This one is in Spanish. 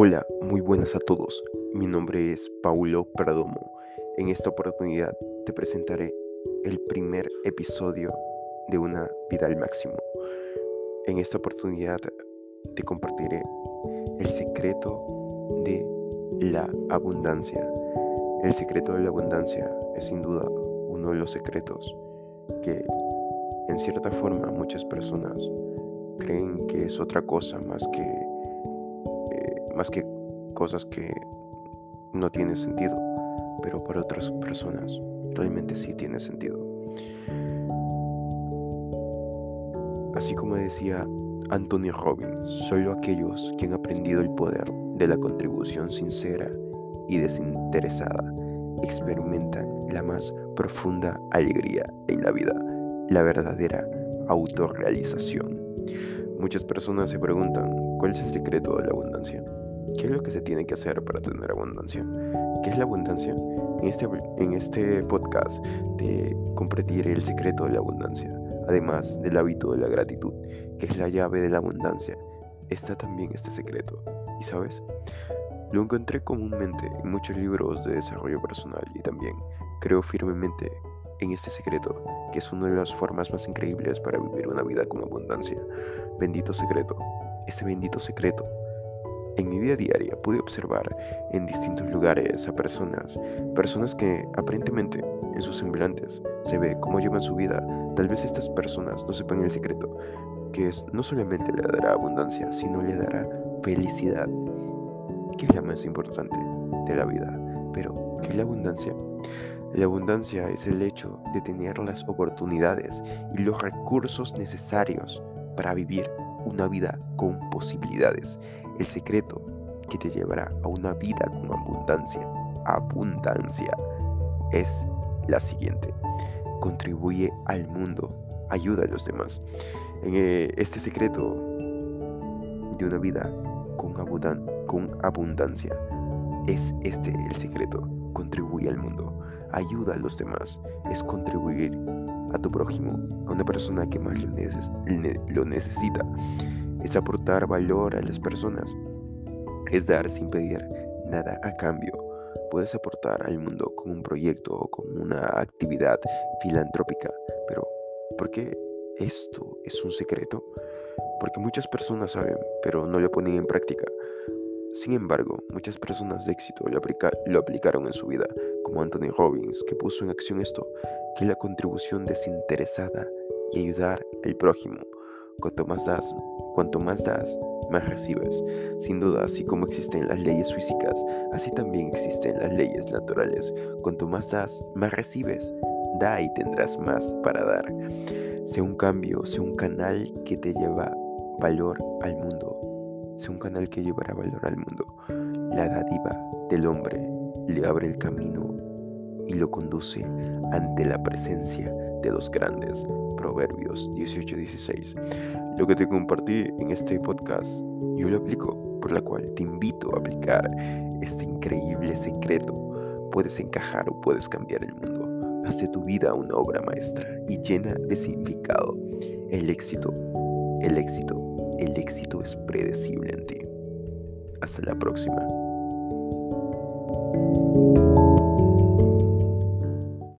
Hola, muy buenas a todos. Mi nombre es Paulo Perdomo. En esta oportunidad te presentaré el primer episodio de Una vida al máximo. En esta oportunidad te compartiré el secreto de la abundancia. El secreto de la abundancia es sin duda uno de los secretos que en cierta forma muchas personas creen que es otra cosa más que más que cosas que no tienen sentido, pero para otras personas realmente sí tiene sentido. Así como decía Anthony Robbins, solo aquellos que han aprendido el poder de la contribución sincera y desinteresada experimentan la más profunda alegría en la vida, la verdadera autorrealización. Muchas personas se preguntan, ¿cuál es el secreto de la abundancia? ¿Qué es lo que se tiene que hacer para tener abundancia? ¿Qué es la abundancia? En este, en este podcast te compartiré el secreto de la abundancia, además del hábito de la gratitud, que es la llave de la abundancia. Está también este secreto. ¿Y sabes? Lo encontré comúnmente en muchos libros de desarrollo personal y también creo firmemente en este secreto, que es una de las formas más increíbles para vivir una vida con abundancia. Bendito secreto, ese bendito secreto. En mi vida diaria pude observar en distintos lugares a personas, personas que aparentemente en sus semblantes se ve cómo llevan su vida. Tal vez estas personas no sepan el secreto, que no solamente le dará abundancia, sino le dará felicidad, que es la más importante de la vida. Pero, ¿qué es la abundancia? La abundancia es el hecho de tener las oportunidades y los recursos necesarios para vivir una vida con posibilidades. El secreto que te llevará a una vida con abundancia, abundancia, es la siguiente. Contribuye al mundo, ayuda a los demás. En eh, este secreto de una vida con, con abundancia es este el secreto. Contribuye al mundo ayuda a los demás, es contribuir a tu prójimo, a una persona que más lo, necesita, es aportar valor a las personas, es dar sin pedir nada a cambio. Puedes aportar al mundo con un proyecto o con una actividad filantrópica, pero ¿por qué esto es un secreto? Porque muchas personas saben, pero no lo ponen en práctica. Sin embargo, muchas personas de éxito lo, aplicaron en su vida, como Anthony Robbins, que puso en acción esto, que la contribución desinteresada y ayudar al prójimo. Cuanto más das, cuanto más das, más recibes. Sin duda, así como existen las leyes físicas, así también existen las leyes naturales. Cuanto más das, más recibes. Da y tendrás más para dar. Sea un cambio, sea un canal que te lleva valor al mundo sea un canal que llevará valor al mundo. La dádiva del hombre le abre el camino y lo conduce ante la presencia de los grandes. Proverbios 18:16. Lo que te compartí en este podcast, yo lo aplico, por la cual te invito a aplicar este increíble secreto. Puedes encajar o puedes cambiar el mundo. Haz de tu vida una obra maestra y llena de significado. El éxito, el éxito el éxito es predecible en ti. Hasta la próxima.